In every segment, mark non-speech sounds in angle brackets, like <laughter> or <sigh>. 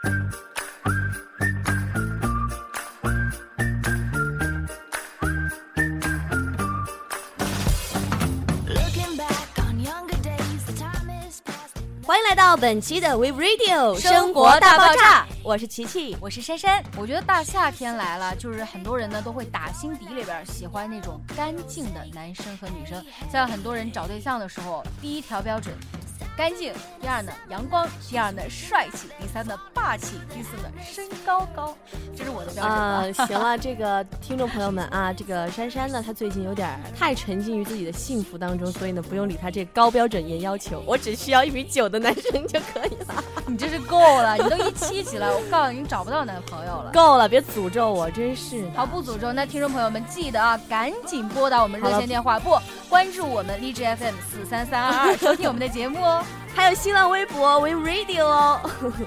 欢迎来到本期的 We Radio 生活大爆炸，我是琪琪，我是珊珊。我觉得大夏天来了，就是很多人呢都会打心底里边喜欢那种干净的男生和女生。像很多人找对象的时候，第一条标准。干净，第二呢阳光，第二呢帅气，第三呢霸气，第四呢身高高，这是我的标准啊。行了，这个听众朋友们啊，<laughs> 这个珊珊呢，她最近有点太沉浸于自己的幸福当中，所以呢不用理她这高标准严要求，我只需要一米九的男生就可以了。<laughs> 你这是够了，你都一七级了，我告诉你，你找不到男朋友了。够了，别诅咒我，真是。好，不诅咒。那听众朋友们记得啊，赶紧拨打我们热线电话，不关注我们荔枝 FM 四三三二二，收听我们的节目哦。<laughs> 还有新浪微博 We Radio 哦。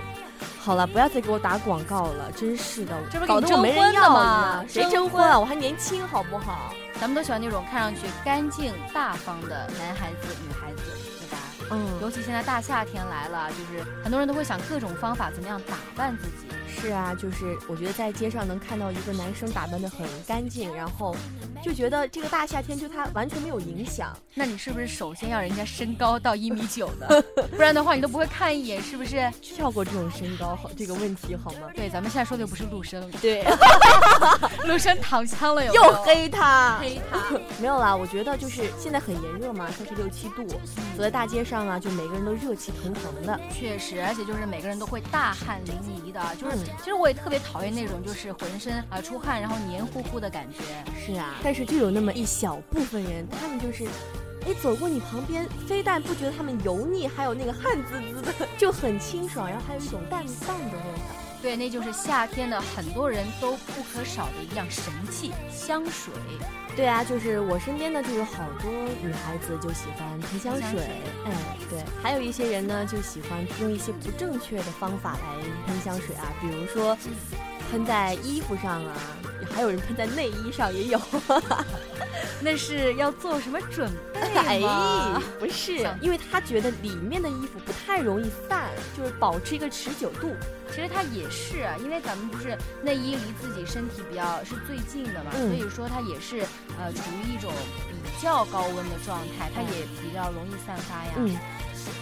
<laughs> 好了，不要再给我打广告了，真是的，这不搞得我没人要吗？谁征婚啊？我还年轻，好不好？咱们都喜欢那种看上去干净大方的男孩子、女孩子，对吧？嗯。尤其现在大夏天来了，就是很多人都会想各种方法怎么样打扮自己。是啊，就是我觉得在街上能看到一个男生打扮的很干净，然后就觉得这个大夏天对他完全没有影响。那你是不是首先要人家身高到一米九呢？不然的话你都不会看一眼，是不是？跳过这种身高好这个问题好吗？对，咱们现在说的又不是陆生，对，陆生躺枪了，又黑他，黑他。<laughs> 没有啦，我觉得就是现在很炎热嘛，三十六七度，走在大街上啊，就每个人都热气腾腾的。确实，而且就是每个人都会大汗淋漓的，就是。其实我也特别讨厌那种就是浑身啊出汗然后黏糊糊的感觉。是啊，但是就有那么一小部分人，他们就是，哎，走过你旁边，非但不觉得他们油腻，还有那个汗滋滋的，就很清爽，然后还有一种淡淡的味道。对，那就是夏天的很多人都不可少的一样神器——香水。对啊，就是我身边呢，就有好多女孩子就喜欢喷香水，哎，对，还有一些人呢，就喜欢用一些不正确的方法来喷香水啊，比如说喷在衣服上啊，还有人喷在内衣上也有，<laughs> 那是要做什么准备吗？不是，因为他觉得里面的衣服不太容易散，就是保持一个持久度。其实它也是，因为咱们不是内衣离自己身体比较是最近的嘛，所以说它也是呃处于一种比较高温的状态，它也比较容易散发呀。嗯，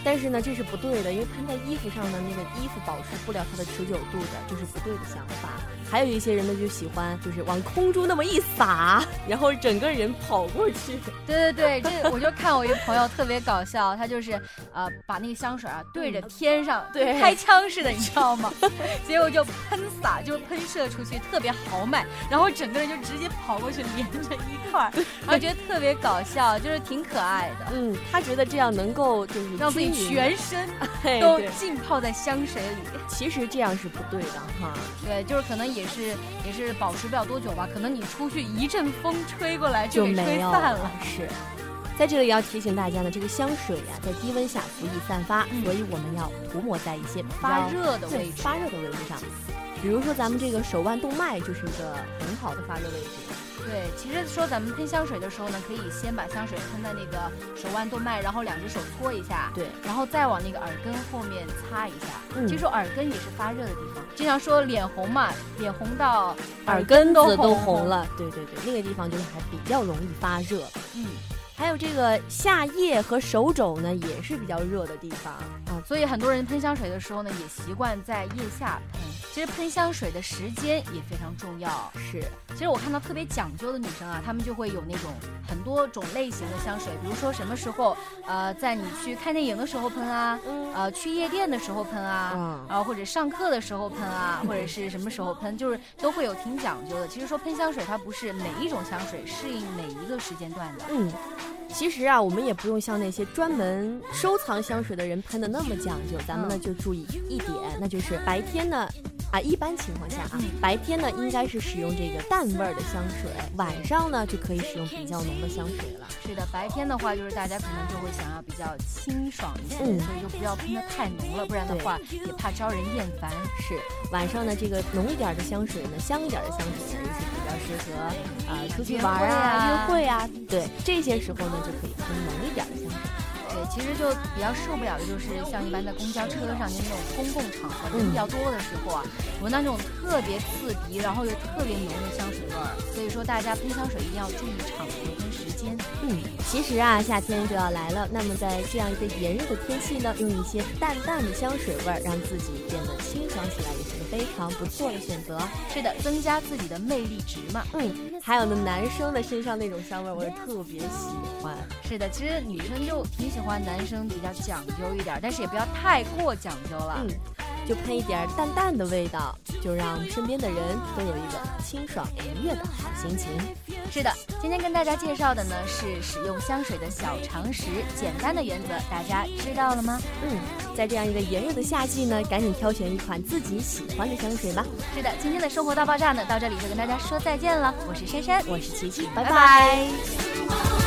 但是呢，这是不对的，因为喷在衣服上的那个衣服保持不了它的持久度的，这是不对的想法。还有一些人呢，就喜欢就是往空中那么一撒，然后整个人跑过去。对对对，这我就看我一个朋友特别搞笑，他就是呃把那个香水啊对着天上，对开枪似的，你知道吗？<laughs> 结果就喷洒，就喷射出去，特别豪迈，然后整个人就直接跑过去连着一块儿，然后觉得特别搞笑，就是挺可爱的。嗯，他觉得这样能够就是让自己全身 <laughs> 都浸泡在香水里。其实这样是不对的哈。<laughs> 对，就是可能也是也是保持不了多久吧，可能你出去一阵风吹过来就给吹散了。是，在这里要提醒大家呢，这个香水呀，在低温下不易散发，所以我们要涂抹在一些发热的位置，发热的位置上。比如说咱们这个手腕动脉就是一个很好的发热位置。对，其实说咱们喷香水的时候呢，可以先把香水喷在那个手腕动脉，然后两只手搓一下，对，然后再往那个耳根后面擦一下。嗯，其实耳根也是发热的地方。经常说脸红嘛，脸红到耳根都都红了。对对对，那个地方就是还比较容易发热。嗯。还有这个下腋和手肘呢，也是比较热的地方啊，所以很多人喷香水的时候呢，也习惯在腋下喷。其实喷香水的时间也非常重要。是，其实我看到特别讲究的女生啊，她们就会有那种很多种类型的香水，比如说什么时候，呃，在你去看电影的时候喷啊，呃，去夜店的时候喷啊，然后或者上课的时候喷啊，<laughs> 或者是什么时候喷，就是都会有挺讲究的。其实说喷香水，它不是每一种香水适应每一个时间段的。嗯。其实啊，我们也不用像那些专门收藏香水的人喷的那么讲究，咱们呢就注意一点，那就是白天呢，啊，一般情况下啊，白天呢应该是使用这个淡味儿的香水，晚上呢就可以使用比较浓的香水了。是的，白天的话就是大家可能就会想要比较清爽一些，所以就不要喷的太浓了，不然的话也怕招人厌烦。是，晚上呢这个浓一点的香水呢，香一点的香水呢，也是比较适合啊出去玩啊、约会啊，对这些时候呢。就可以喷浓一点的香水。对，其实就比较受不了的就是像一般在公交车上的那种公共场合人比较多的时候啊，闻到那种特别刺鼻，然后又特别浓的香水味儿。所以说大家喷香水一定要注意场合跟时间。嗯，其实啊，夏天就要来了，那么在这样一个炎热的天气呢，用一些淡淡的香水味儿，让自己变得清爽起来，也是个非常不错的选择。是的，增加自己的魅力值嘛。嗯，还有呢，男生的身上那种香味儿，我也特别喜欢。是的，其实女生就挺喜欢男生比较讲究一点，但是也不要太过讲究了。嗯，就喷一点淡淡的味道，就让身边的人都有一个清爽愉悦的好心情。是的，今天跟大家介绍的呢是使用香水的小常识，简单的原则，大家知道了吗？嗯，在这样一个炎热的夏季呢，赶紧挑选一款自己喜欢的香水吧。是的，今天的生活大爆炸呢，到这里就跟大家说再见了。我是珊珊，我是琪琪，拜拜。